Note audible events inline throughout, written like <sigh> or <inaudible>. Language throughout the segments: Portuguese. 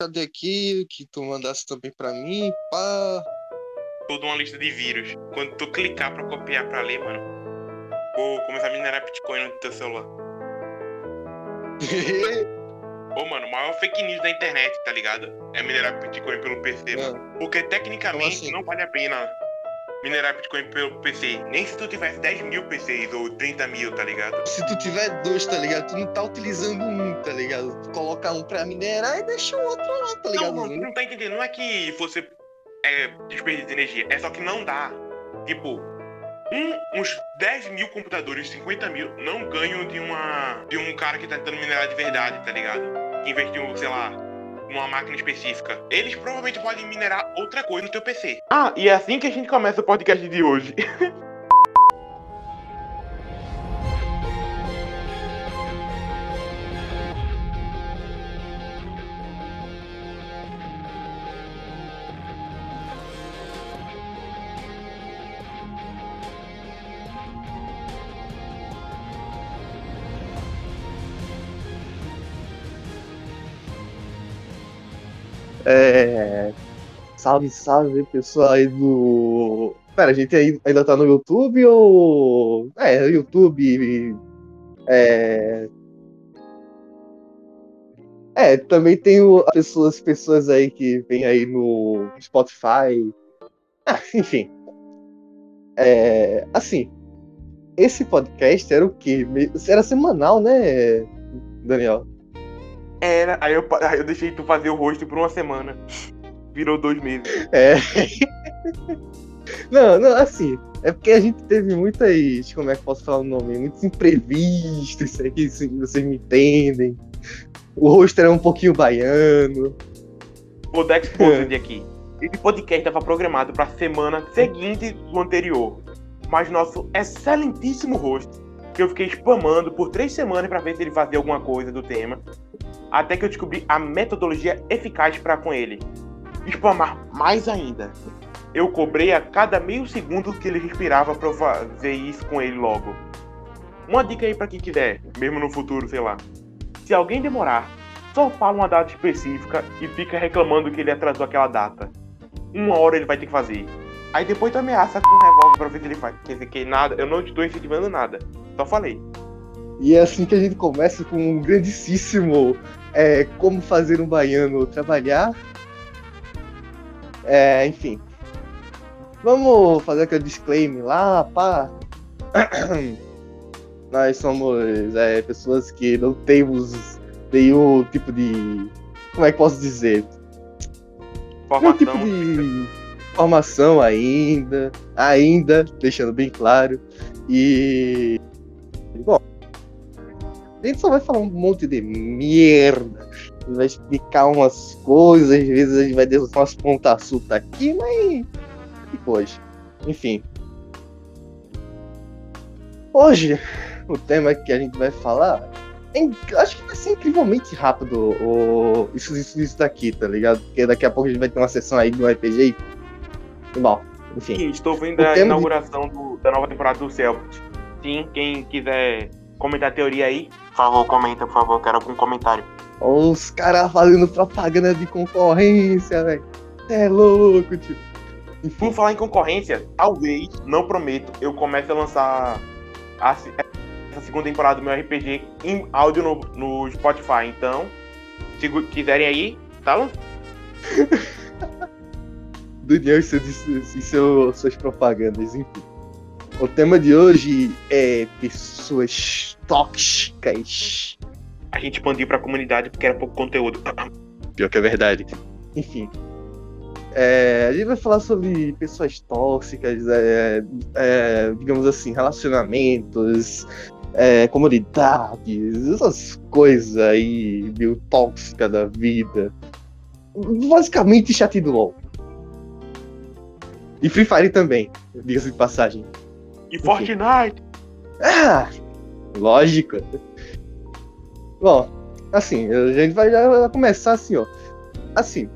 Cadê aqui que tu mandasse também pra mim? Pá. Toda uma lista de vírus. Quando tu clicar pra copiar pra ler, mano, vou começar a minerar Bitcoin no teu celular. <laughs> Ô, mano, o maior fake news da internet, tá ligado? É minerar Bitcoin pelo PC, Porque tecnicamente Como assim? não vale a pena minerar Bitcoin pelo PC. Nem se tu tivesse 10 mil PCs ou 30 mil, tá ligado? Se tu tiver dois, tá ligado? Tu não tá utilizando um, tá ligado? Tu coloca um pra minerar e deixa o outro lá, tá Não, ligado? mano, tu não tá entendendo. Não é que você é, desperdício de energia. É só que não dá. Tipo, um- uns 10 mil computadores, 50 mil, não ganham de uma. de um cara que tá tentando minerar de verdade, tá ligado? Que investiu, sei lá, numa máquina específica. Eles provavelmente podem minerar outra coisa no teu PC. Ah, e é assim que a gente começa o podcast de hoje. <laughs> É. Salve, salve, pessoal aí do. Pera, a gente ainda tá no YouTube ou. É, YouTube. É. É, também tem as pessoas, pessoas aí que vêm aí no Spotify. <laughs> Ah, enfim. É, assim, esse podcast era o quê? Era semanal, né, Daniel? Era, aí eu, aí eu deixei tu fazer o rosto por uma semana. Virou dois meses. É. <laughs> Não, não, assim, é porque a gente teve muitas, como é que posso falar o nome? Muitos imprevistos, isso aqui, se vocês me entendem. O rosto era um pouquinho baiano. O Dex Posed aqui. Esse podcast estava programado para a semana seguinte do anterior. Mas nosso excelentíssimo host, que eu fiquei spamando por três semanas para ver se ele fazia alguma coisa do tema, até que eu descobri a metodologia eficaz para com ele. Spamar mais ainda. Eu cobrei a cada meio segundo que ele respirava para fazer isso com ele logo. Uma dica aí para quem quiser, mesmo no futuro, sei lá. Se alguém demorar, só fala uma data específica e fica reclamando que ele atrasou aquela data. Uma hora ele vai ter que fazer. Aí depois tu ameaça com um revólver pra ver se ele faz. Quer dizer que nada, eu não te tô incentivando nada. Só falei. E é assim que a gente começa com um grandíssimo é, Como Fazer um Baiano Trabalhar. É, enfim. Vamos fazer aquele disclaimer lá, pá. <coughs> Nós somos é, pessoas que não temos nenhum tipo de. Como é que posso dizer? Nenhum tipo Formação. de formação ainda. Ainda, deixando bem claro. E. Bom. A gente só vai falar um monte de merda. Gente vai explicar umas coisas, às vezes a gente vai deixar umas pontas soltas aqui, mas. Depois. Enfim. Hoje, o tema que a gente vai falar. é Acho que vai ser incrivelmente rápido o, isso, isso, isso daqui, tá ligado? Porque daqui a pouco a gente vai ter uma sessão aí do RPG. e- Bom, enfim. Sim, estou vendo a tema de- inauguração do- da nova temporada do Celtics. Sim, quem quiser comentar a teoria aí, por favor, comenta, por favor, quero algum comentário. Os caras fazendo propaganda de concorrência, velho. É louco, tio. Por falar em concorrência, talvez, não prometo, eu comece a lançar a essa segunda temporada do meu RPG em áudio no, no Spotify. Então, se quiserem aí, tá lançando. <laughs> Daniel e, e seu, suas propagandas, enfim. O tema de hoje é pessoas tóxicas. A gente expandiu pra comunidade porque era pouco conteúdo. <coughs> Pior que é verdade. Enfim. É, a gente vai falar sobre pessoas tóxicas, é, é, digamos assim, relacionamentos, é, comunidades, essas coisas aí meio tóxicas da vida. Basicamente chat do LOL. E Free Fire também, diga-se de passagem. E Fortnite! Ah, lógico. Bom, assim, a gente vai já começar assim, ó. Assim,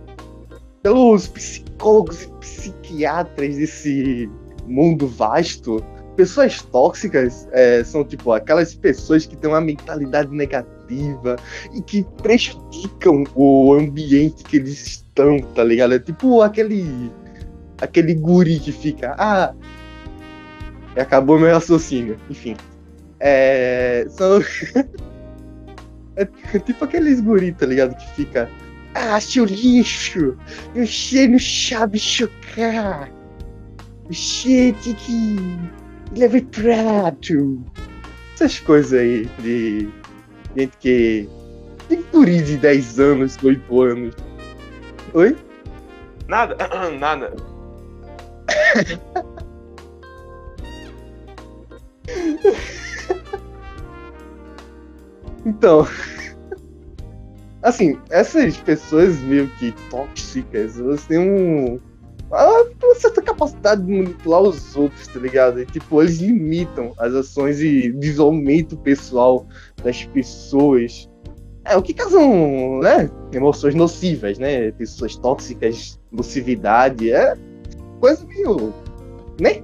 pelos psicólogos e psiquiatras desse mundo vasto, pessoas tóxicas é, são tipo aquelas pessoas que têm uma mentalidade negativa e que prejudicam o ambiente que eles estão, tá ligado? É tipo aquele aquele guri que fica, ah, acabou meu raciocínio, enfim. É, são <laughs> é tipo aqueles guri, tá ligado? Que fica, ah, seu lixo, eu sei no chave chocar. Gente que leve prato. Essas coisas aí de gente que tem guri de 10 anos, 8 anos. Oi? Nada, <clears throat> nada. <laughs> então, <laughs> assim, essas pessoas meio que tóxicas, elas têm um, uma certa capacidade de manipular os outros, tá ligado? E, tipo, eles limitam as ações e desaumento pessoal das pessoas. É, o que causam, né? Emoções nocivas, né? Pessoas tóxicas, nocividade, é coisa meio. né?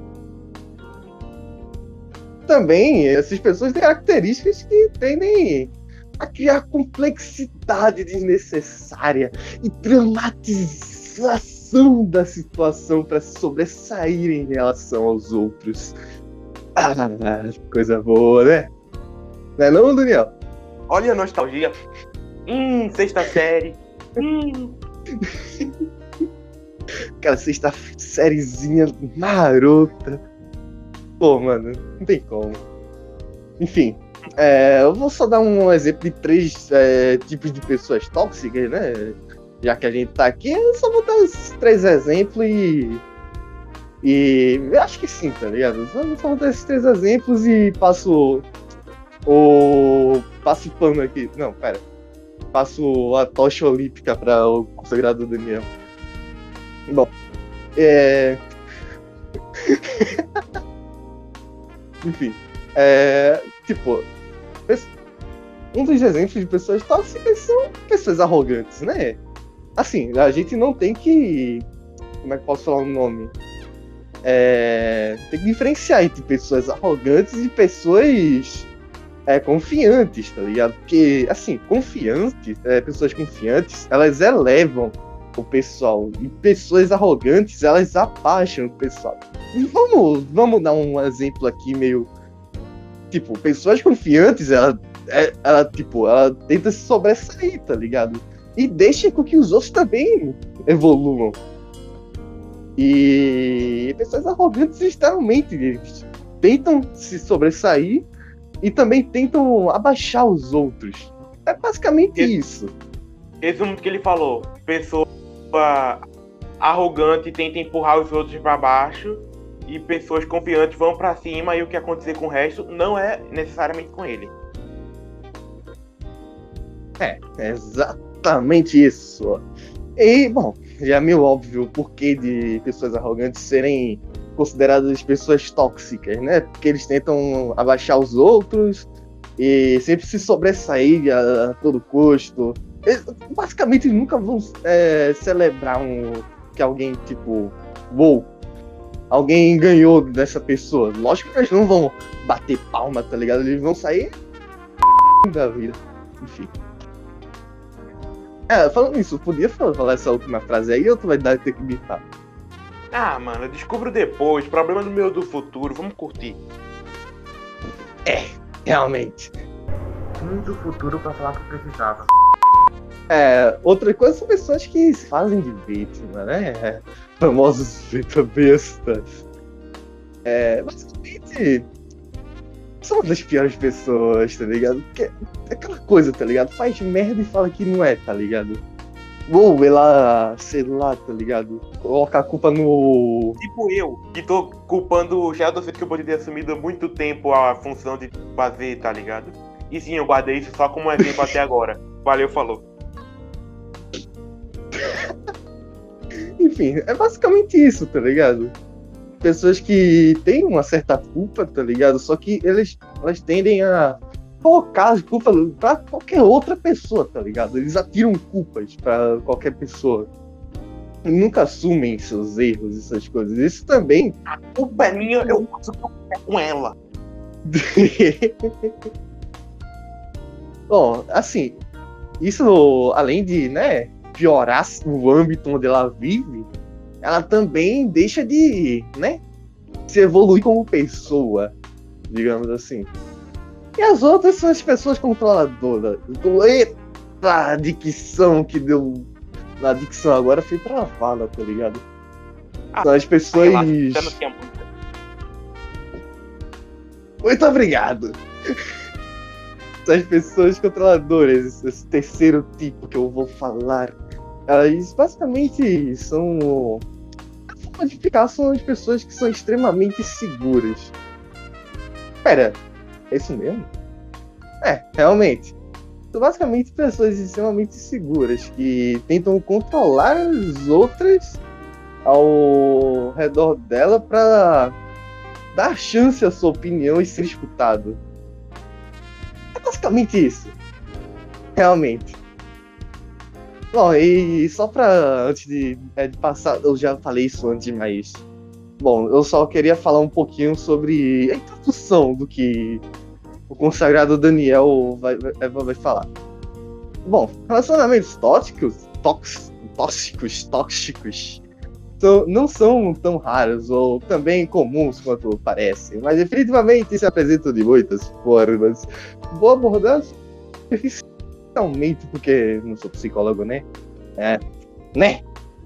Também, essas pessoas têm características que tendem a criar complexidade desnecessária e dramatização da situação para se sobressair em relação aos outros. Ah, coisa boa, né? Não é não, Daniel? Olha a nostalgia. Hum, sexta série. Hum. <laughs> Aquela sexta sériezinha marota. Pô, mano, não tem como. Enfim, é, eu vou só dar um exemplo de três é, tipos de pessoas tóxicas, né? Já que a gente tá aqui, eu só vou dar esses três exemplos e. E eu acho que sim, tá ligado? Só, vou dar esses três exemplos e passo o. Passo pano aqui. Não, pera. Passo a tocha olímpica para o consagrado Daniel. Bom, é. <laughs> Enfim, é. Tipo, um dos exemplos de pessoas tóxicas são pessoas arrogantes, né? Assim, a gente não tem que. Como é que posso falar o nome? É, tem que diferenciar entre pessoas arrogantes e pessoas é, confiantes, tá ligado? Porque, assim, confiantes, é, pessoas confiantes, elas elevam o pessoal. E pessoas arrogantes, elas abaixam o pessoal. Vamos, vamos dar um exemplo aqui meio. Tipo, pessoas confiantes, ela, é, ela, tipo, ela tenta se sobressair, tá ligado? E deixa com que os outros também evoluam. E pessoas arrogantes extremamente tentam se sobressair e também tentam abaixar os outros. É basicamente Esse, isso. Resumo do que ele falou. Pessoa arrogante tenta empurrar os outros para baixo e pessoas confiantes vão para cima e o que acontecer com o resto não é necessariamente com ele. É, é exatamente isso. E, bom, já é meio óbvio o porquê de pessoas arrogantes serem consideradas pessoas tóxicas, né? Porque eles tentam abaixar os outros e sempre se sobressair a, a todo custo. Eles, basicamente nunca vão é, celebrar um que alguém, tipo, uou, alguém ganhou dessa pessoa. Lógico que eles não vão bater palma, tá ligado? Eles vão sair da vida. Enfim. É, falando isso, podia falar essa última frase aí ou tu vai dar ter que gritar? Ah, mano, eu descubro depois. Problema do meu do futuro. Vamos curtir. É, realmente. Vim do futuro pra falar que precisava. É, outra coisa são pessoas que se fazem de vítima, né? É, famosos bestas. É, basicamente, são das piores pessoas, tá ligado? Porque é aquela coisa, tá ligado? Faz merda e fala que não é, tá ligado? Ou ela, sei lá, tá ligado? Coloca a culpa no. Tipo eu, que tô culpando o Sheldon que eu poderia ter assumido há muito tempo a função de fazer, tá ligado? E sim, eu guardei isso só como exemplo até agora. Valeu, falou. Enfim, é basicamente isso, tá ligado? Pessoas que têm uma certa culpa, tá ligado? Só que eles, elas tendem a colocar as culpas pra qualquer outra pessoa, tá ligado? Eles atiram culpas pra qualquer pessoa. E nunca assumem seus erros, essas coisas. Isso também. A culpa é minha, eu faço o que eu quero com ela. <laughs> Bom, assim, isso, além de, né, piorar o âmbito onde ela vive, ela também deixa de, né, se evoluir como pessoa, digamos assim. E as outras são as pessoas controladoras. Eita, a dicção que deu na dicção agora foi travada, tá ligado? Ah, são as pessoas. Muito obrigado! São as pessoas controladoras, esse terceiro tipo que eu vou falar. Elas basicamente são. A forma de explicar são as pessoas que são extremamente seguras. Pera, é isso mesmo? É, realmente. São basicamente pessoas extremamente seguras que tentam controlar as outras ao redor dela para dar chance à sua opinião e ser escutado. É basicamente isso. Realmente. Bom, e só pra. Antes de, é, de passar. Eu já falei isso antes, mas. Bom, eu só queria falar um pouquinho sobre a introdução do que o consagrado Daniel vai, vai, vai falar. Bom, relacionamentos tóxicos, tóxicos, tóxicos, não são tão raros ou também comuns quanto parecem, mas definitivamente se apresentam de muitas formas. Vou abordar superficialmente, porque não sou psicólogo, né? É, né?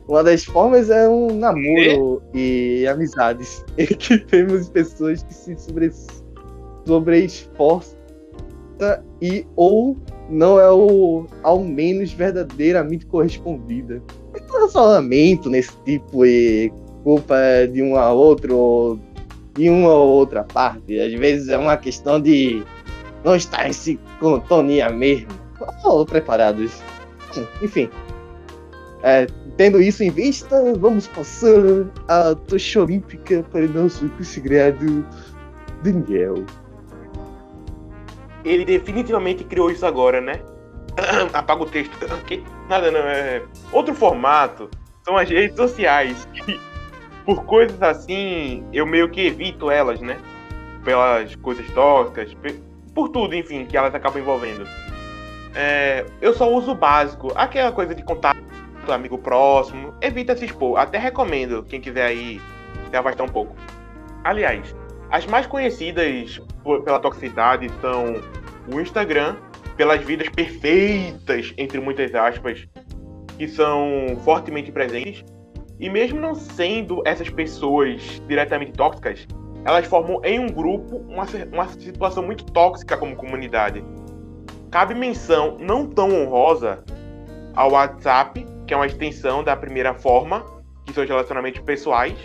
Uma das formas é um namoro e, <laughs> e amizades que temos pessoas que se sobressam sobreesforça e ou não é o ao menos verdadeiramente correspondida. Então, relacionamento nesse tipo e culpa de um a outro ou de uma ou outra parte. Às vezes é uma questão de não estar em sintonia mesmo. Ou preparados. Enfim. É, tendo isso em vista, vamos passar a tocha olímpica para o nosso consagrado Daniel ele definitivamente criou isso agora, né? <clears throat> Apaga o texto. Nada não, é. Outro formato são as redes sociais. Por coisas assim, eu meio que evito elas, né? Pelas coisas tóxicas, por tudo, enfim, que elas acabam envolvendo. É, eu só uso o básico, aquela coisa de contato, amigo próximo. Evita se expor. Até recomendo, quem quiser aí se afastar um pouco. Aliás, as mais conhecidas pela toxicidade são o Instagram, pelas vidas perfeitas, entre muitas aspas, que são fortemente presentes. E mesmo não sendo essas pessoas diretamente tóxicas, elas formam em um grupo uma, uma situação muito tóxica como comunidade. Cabe menção não tão honrosa ao WhatsApp, que é uma extensão da primeira forma, que são os relacionamentos pessoais,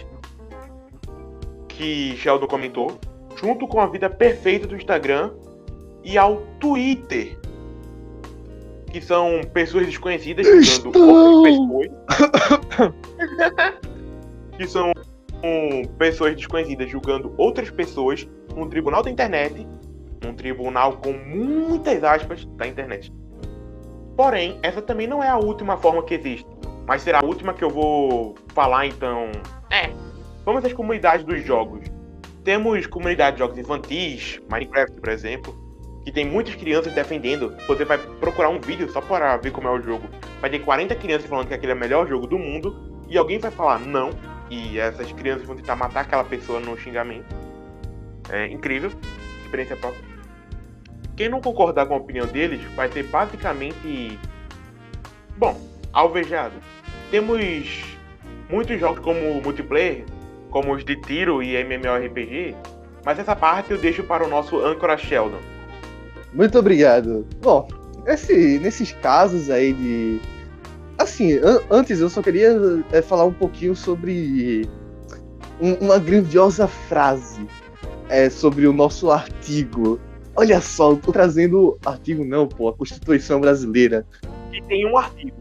que Sheldon comentou, junto com a vida perfeita do Instagram e ao Twitter, que são pessoas desconhecidas julgando outras pessoas. que são <laughs> um, pessoas desconhecidas julgando outras pessoas num tribunal da internet, um tribunal com muitas aspas da internet. Porém, essa também não é a última forma que existe, mas será a última que eu vou falar então. É, Vamos às comunidades dos jogos. Temos comunidade de jogos infantis, Minecraft, por exemplo, que tem muitas crianças defendendo. Você vai procurar um vídeo só para ver como é o jogo. Vai ter 40 crianças falando que aquele é o melhor jogo do mundo. E alguém vai falar não. E essas crianças vão tentar matar aquela pessoa no xingamento. É incrível. Experiência própria. Quem não concordar com a opinião deles vai ser basicamente. Bom, alvejado. Temos muitos jogos como multiplayer como os de tiro e MMORPG, mas essa parte eu deixo para o nosso âncora Sheldon. Muito obrigado. Bom, esse, nesses casos aí de. Assim, an antes eu só queria é, falar um pouquinho sobre um, uma grandiosa frase é, sobre o nosso artigo. Olha só, tô trazendo artigo não, pô, a Constituição Brasileira. Que tem um artigo.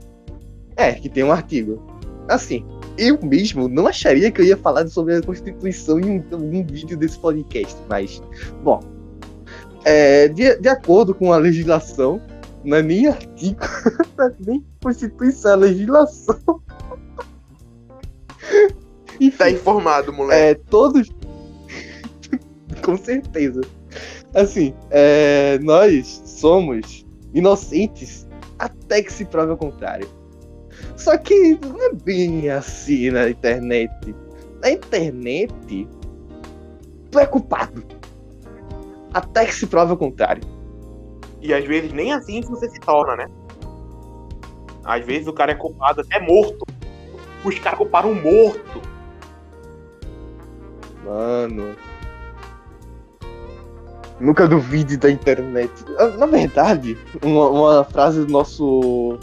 É, que tem um artigo. Assim, eu mesmo não acharia que eu ia falar sobre a Constituição em um, um vídeo desse podcast, mas, bom. É, de, de acordo com a legislação, não é nem artigo, <laughs> não é nem Constituição, é legislação. Enfim, tá informado, moleque. É, todos. <laughs> com certeza. Assim, é, nós somos inocentes até que se prove o contrário. Só que não é bem assim na internet. Na internet, tu é culpado. Até que se prove o contrário. E às vezes nem assim você se torna, né? Às vezes o cara é culpado até morto. Os caras culparam um morto. Mano. Nunca duvide da internet. Ah, Na verdade, uma, uma frase do nosso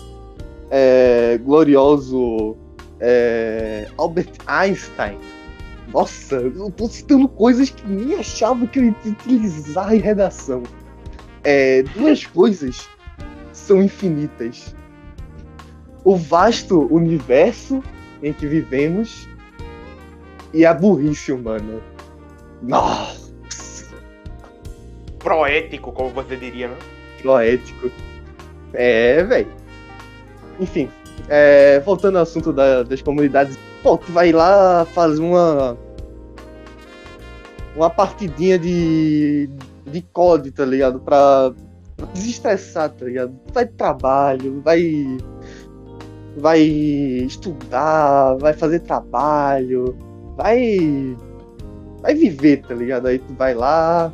é, glorioso é, Albert Einstein. Nossa, eu tô citando coisas que nem achava que eu ia utilizar em redação. É, duas coisas são infinitas. O vasto universo em que vivemos e a burrice humana. Nossa, Proético, como você diria, né? poético. É, velho. Enfim, é, voltando ao assunto da- das comunidades. Pô, tu vai lá fazer uma. Uma partidinha de. de COD, tá ligado? Pra, desestressar, tá ligado? Vai de trabalho, vai. Vai estudar, vai fazer trabalho, vai. Vai viver, tá ligado? Aí tu vai lá,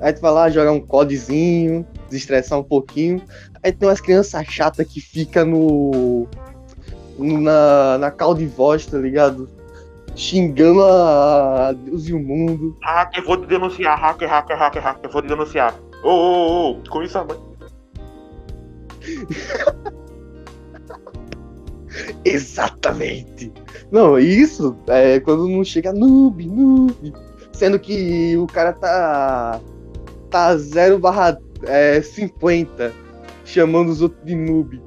Aí tu vai lá jogar um codezinho, desestressar um pouquinho. Aí tem umas crianças chatas que fica no. na, na call de voz, tá ligado? Xingando a, a Deus e o mundo. Hacker, vou te denunciar. Hacker, hacker, hacker, hacker, vou te denunciar. Ô, ô, ô, com isso a mãe. <laughs> Exatamente! Não, isso é quando não chega noob, noob. Sendo que o cara tá. Tá 0 barra é, 50 chamando os outros de noob.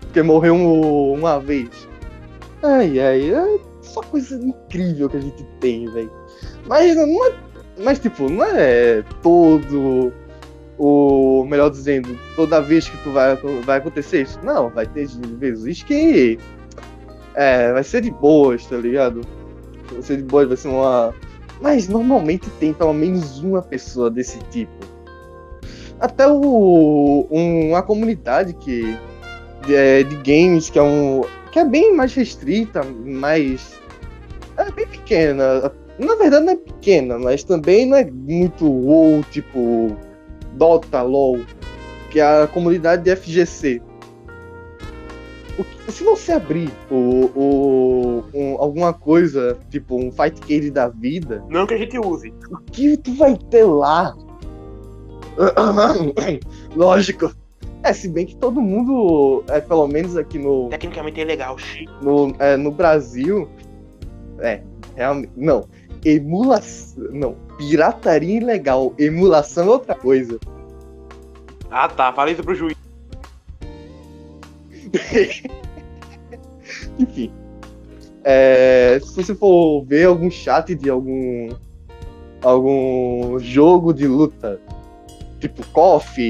Porque morreu um- uma vez. Ai, ai, é só coisa incrível que a gente tem, velho. Mas não é. Mas tipo, não é todo. O melhor dizendo, toda vez que tu vai, vai acontecer isso. Não, vai ter vezes que. É, vai ser de boas, tá ligado? Vai ser de boas, vai ser uma. Mas normalmente tem pelo menos uma pessoa desse tipo. Até o. um- uma comunidade que. De, é, de games que é um. que é bem mais restrita, mais. É bem pequena. Na verdade não é pequena, mas também não é muito WoW, tipo. Dota, LoL. Que é a comunidade de FGC. Se você abrir o, o, um- alguma coisa, tipo um fight cade da vida, Não que a gente use. o que tu vai ter lá? <coughs> Lógico. É, se bem que todo mundo, é, pelo menos aqui no, Tecnicamente é legal, no, é, no Brasil, é, realmente, não, emulação, não, pirataria ilegal, emulação é outra coisa. Ah tá, fala isso pro juiz. <laughs> Enfim, é, se você for ver algum chat de algum algum jogo de luta, tipo KOF,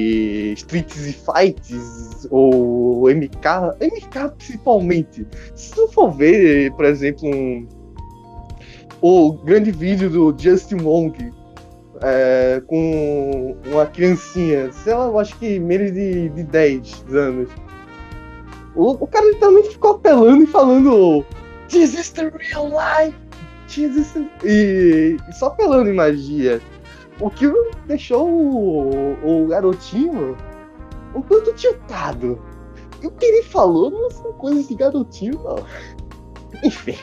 Streets e Fights ou MK, MK principalmente. Se tu for ver, por exemplo, um, o grande vídeo do Justin Wong é, com uma criancinha, sei lá, eu acho que menos de, de 10 anos. O, o cara literalmente ficou apelando e falando This is the real life! This is the... E, e só apelando em magia. O que deixou o, o garotinho um tanto tiltado. E o que ele falou não são coisas de garotinho, não. <laughs> Enfim.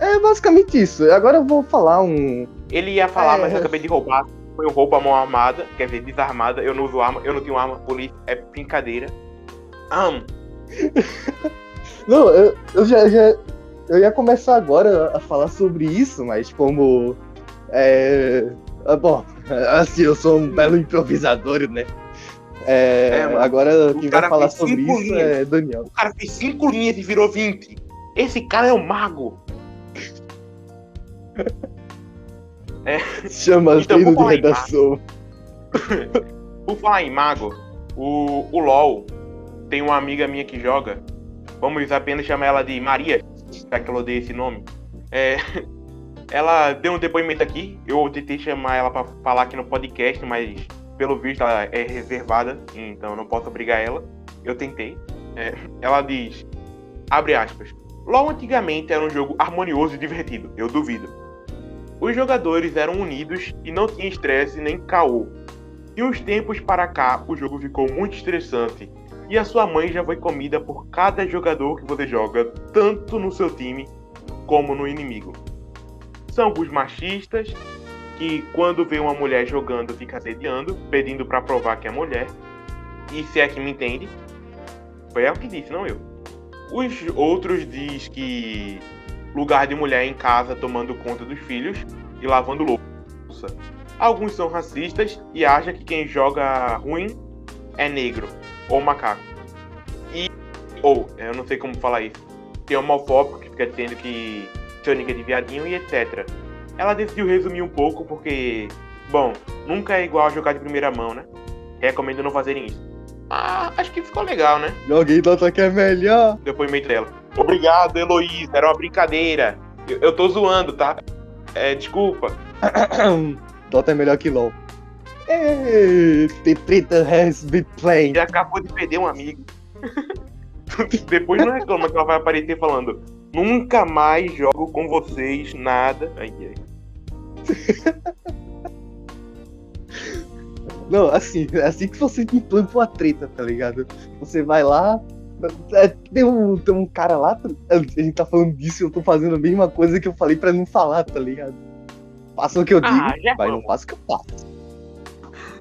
É basicamente isso. Agora eu vou falar um. Ele ia falar, É. mas eu acabei de roubar. Foi um roubo à mão armada, quer dizer, desarmada. Eu não uso arma, eu não tenho arma, polícia, é brincadeira. Ahn, <laughs> Não, eu, eu já, já. Eu ia começar agora a falar sobre isso, mas como. É. ah, Bom, <laughs> assim, eu sou um belo improvisador, né? É, É, agora quem vai falar sobre isso linhas. é Daniel. o cara fez 5 linhas e virou 20. Esse cara é um mago. <laughs> Chama Então, de redação. Por falar em mago, o, o LOL tem uma amiga minha que joga. Vamos apenas chamar ela de Maria, já que ela odeia esse nome. É, <laughs> ela deu um depoimento aqui. Eu tentei chamar ela para falar aqui no podcast, mas pelo visto ela é reservada, então não posso obrigar ela. Eu tentei. É, ela diz, abre aspas, LoL antigamente era um jogo harmonioso e divertido, eu duvido. Os jogadores eram unidos e não tinha estresse nem caô. E uns tempos para cá, o jogo ficou muito estressante e a sua mãe já foi comida por cada jogador que você joga, tanto no seu time como no inimigo. São alguns machistas que quando vê uma mulher jogando fica assediando, pedindo para provar que é mulher. E se é que me entende, foi ela que disse, não eu. Os outros diz que lugar de mulher em casa tomando conta dos filhos e lavando louça. Alguns são racistas e acham que quem joga ruim é negro ou macaco. E ou, eu não sei como falar isso. Tem homofóbico que fica dizendo que Sonic é de viadinho e etc. Ela decidiu resumir um pouco porque, bom, nunca é igual a jogar de primeira mão, né? Recomendo não fazerem isso. Ah, acho que ficou legal, né? Joguei Dota que é melhor. Depoimento dela. Obrigado, Heloísa. Era uma brincadeira. Eu, eu tô zoando, tá? É, desculpa. Dota é melhor que LOL. The traitor has been playing. Ele acabou de perder um amigo. <laughs> Depois não reclama que ela vai aparecer falando: Nunca mais jogo com vocês, nada. Ai, ai. <laughs> Não, assim, é assim que você implanta uma treta, tá ligado? Você vai lá. é, Tem um, tem um cara lá, a gente tá falando disso e eu tô fazendo a mesma coisa que eu falei pra não falar, tá ligado? Faça o que eu digo, Ah, já mas não faça o que eu faço.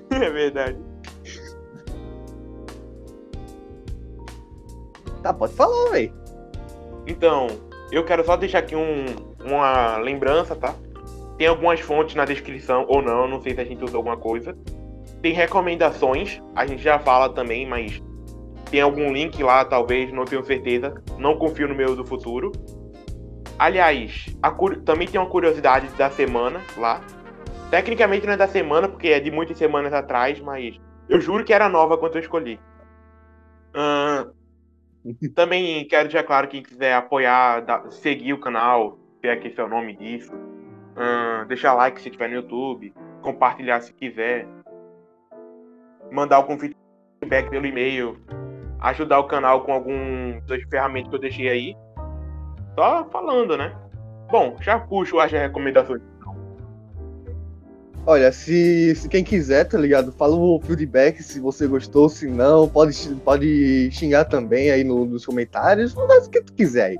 <laughs> É verdade. Tá, pode falar, véi. Então, eu quero só deixar aqui um, uma lembrança, tá? Tem algumas fontes na descrição, ou não, não sei se a gente usou alguma coisa. Tem recomendações, a gente já fala também, mas tem algum link lá, talvez, não tenho certeza. Não confio no meu do futuro. Aliás, também tem uma curiosidade da semana lá. Tecnicamente não é da semana, porque é de muitas semanas atrás, mas eu juro que era nova quando eu escolhi. Ahn, também quero deixar claro quem quiser apoiar, da- seguir o canal, se é que esse é o nome disso. Ahn, deixar like se tiver no YouTube, compartilhar se quiser. Mandar algum feedback pelo e-mail. Ajudar o canal com algum das ferramentas que eu deixei aí. Só falando, né? Bom, já puxo as recomendações. Olha, se, se quem quiser, tá ligado? Fala o feedback se você gostou, se não, pode, pode xingar também aí no- nos comentários, faz o que tu quiser aí.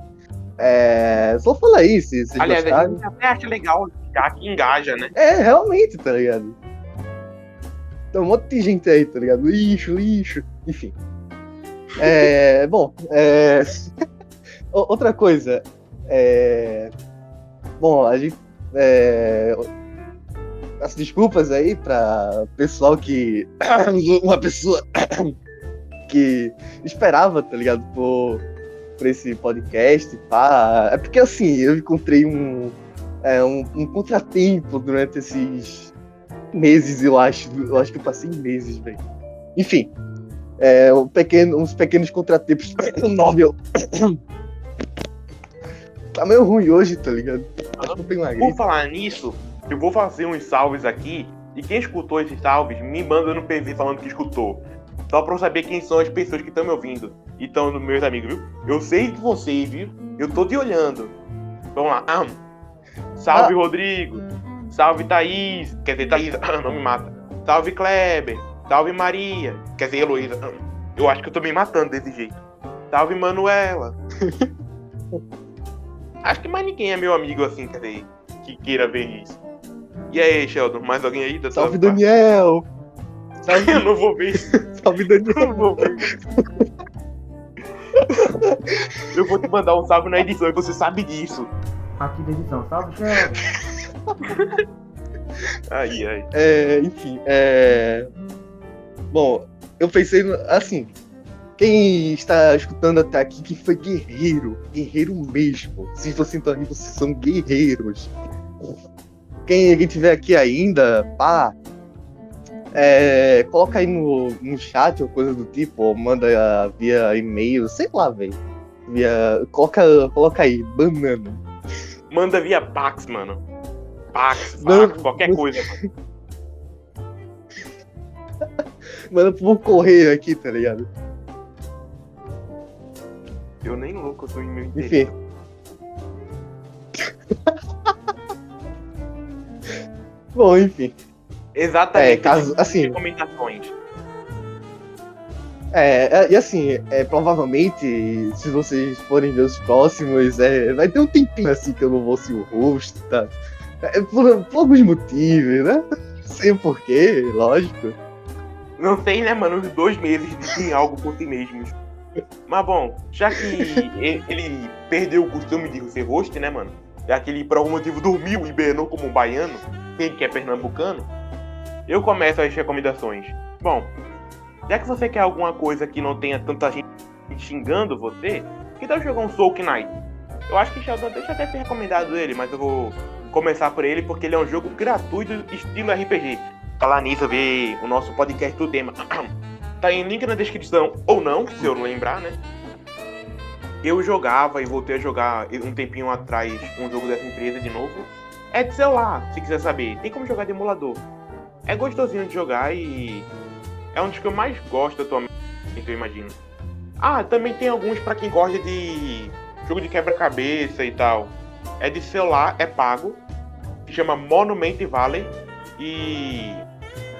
É, só fala aí se vocês Aliás, a gente até acha legal, já que engaja, né? É, realmente, tá ligado? Tem um monte de gente aí, tá ligado? Lixo, lixo, enfim. É, <laughs> bom, é, <laughs> outra coisa, é, bom, a gente, é, as desculpas aí pra pessoal que, <coughs> uma pessoa <coughs> que esperava, tá ligado, por, por esse podcast, pá, é porque assim, eu encontrei um, é, um, um contratempo durante esses meses, eu acho. Eu acho que eu passei meses, velho. Enfim. É, um pequeno, uns pequenos contratempos <coughs> no novel. tá meio ruim hoje, tá ligado? Que eu tenho Por falar nisso, eu vou fazer uns salves aqui. E quem escutou esses salves, me manda no PV falando que escutou. Só pra eu saber quem são as pessoas que estão me ouvindo. E estão meus amigos, viu? Eu sei de vocês, viu? Eu tô te olhando. Vamos lá. Ahn. Salve, Rodrigo. Salve, Thaís. Quer dizer, Thaís, <laughs> não me mata. Salve, Kleber. Salve, Maria. Quer dizer, Heloísa. Eu acho que eu tô me matando desse jeito. Salve, Manuela. <laughs> acho que mais ninguém é meu amigo assim, quer dizer, que queira ver isso. E aí, Sheldon, mais alguém aí? da Salve? Daniel! <laughs> Salve, Eu não vou ver isso. <laughs> salve Daniel! Eu não vou ver. Eu vou te mandar um salve na edição e você sabe disso. Aqui da edição. Salve, Sheldon. <laughs> Ai, ai. É, enfim, é... Bom, eu pensei, assim, quem está escutando até aqui, que foi guerreiro, guerreiro mesmo. Se você então aí, vocês são guerreiros. Quem, quem tiver aqui ainda, pá, é, coloca aí no, no chat ou coisa do tipo, ou manda via e-mail, sei lá, velho. Via, coloca, coloca aí, banana. Manda via Pax, mano. Pax, fax, qualquer coisa, mano. <laughs> Manda pro correio aqui, tá ligado? Eu nem louco, eu tô em meu interior. Enfim. <laughs> Bom, enfim. Exatamente. É, caso- assim- Recomendações. É, é, e assim, é, provavelmente, se vocês forem ver os próximos, é, vai ter um tempinho assim que eu não vou ser o host, tá? É, por, por alguns motivos, né? Não sei o porquê, lógico. Não sei, né, mano? Os dois meses dizem algo por si mesmos. Mas bom, já que ele perdeu o costume de ser host, né, mano? Já que ele por algum motivo dormiu e hibernou como um baiano, quem que é pernambucano, eu começo as recomendações. Bom, já que você quer alguma coisa que não tenha tanta gente xingando você, que tal jogar um Soul Knight? Eu acho que Sheldon até já deve ter recomendado ele, mas eu vou começar por ele porque ele é um jogo gratuito estilo RPG. Falar nisso, ver o nosso podcast do tema. <clears throat> Tá em link na descrição, ou não, se eu não lembrar, né? Eu jogava e voltei a jogar um tempinho atrás um jogo dessa empresa de novo. É de celular, se quiser saber. Tem como jogar de emulador. É gostosinho de jogar e é um dos que eu mais gosto atualmente, eu imagino. Ah, também tem alguns pra quem gosta de jogo de quebra-cabeça e tal. É de celular, é pago. Se chama Monument Valley. E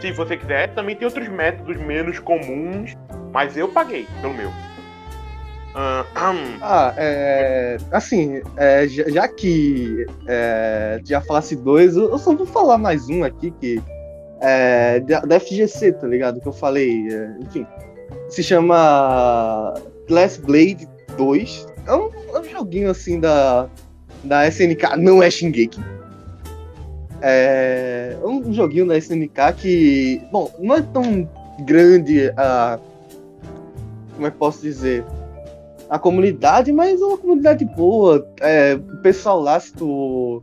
se você quiser, também tem outros métodos menos comuns, mas eu paguei pelo meu. Ah, é. Assim, é, já, já que é, já falasse dois, eu eu só vou falar mais um aqui que é da, da FGC, tá ligado? Que eu falei, é, enfim. Se chama Glass Blade 2. É um, é um joguinho assim da, da SNK, não é Shingeki. É um joguinho da SNK que, bom, não é tão grande a. Como é que posso dizer? A comunidade, mas é uma comunidade boa. É, o pessoal lá, se tu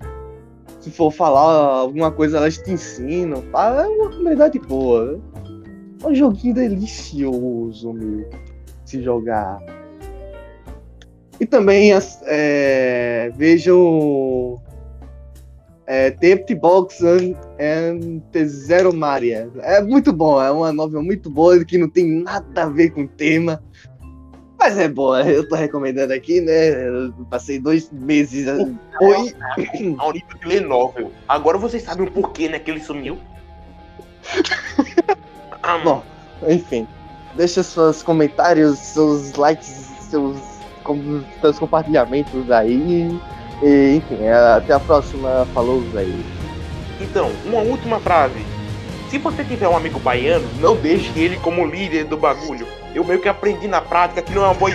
se for falar alguma coisa, elas te ensinam. É uma comunidade boa. É um joguinho delicioso, meu. Se jogar. E também é, vejam é, Box and, and The Zero Maria. É muito bom, é uma novela muito boa que não tem nada a ver com o tema. Mas é boa, eu tô recomendando aqui, né? Eu passei dois meses. Oi. ao nível de Lenovel. Agora vocês sabem o porquê, né, que ele sumiu? Ah, <laughs> Bom, enfim. Deixa seus comentários, seus likes, seus, seus compartilhamentos aí. E, enfim, até a próxima. Falou aí. Então, uma última frase. Se você tiver um amigo baiano, não deixe ele como líder do bagulho. Eu meio que aprendi na prática que não é uma boa.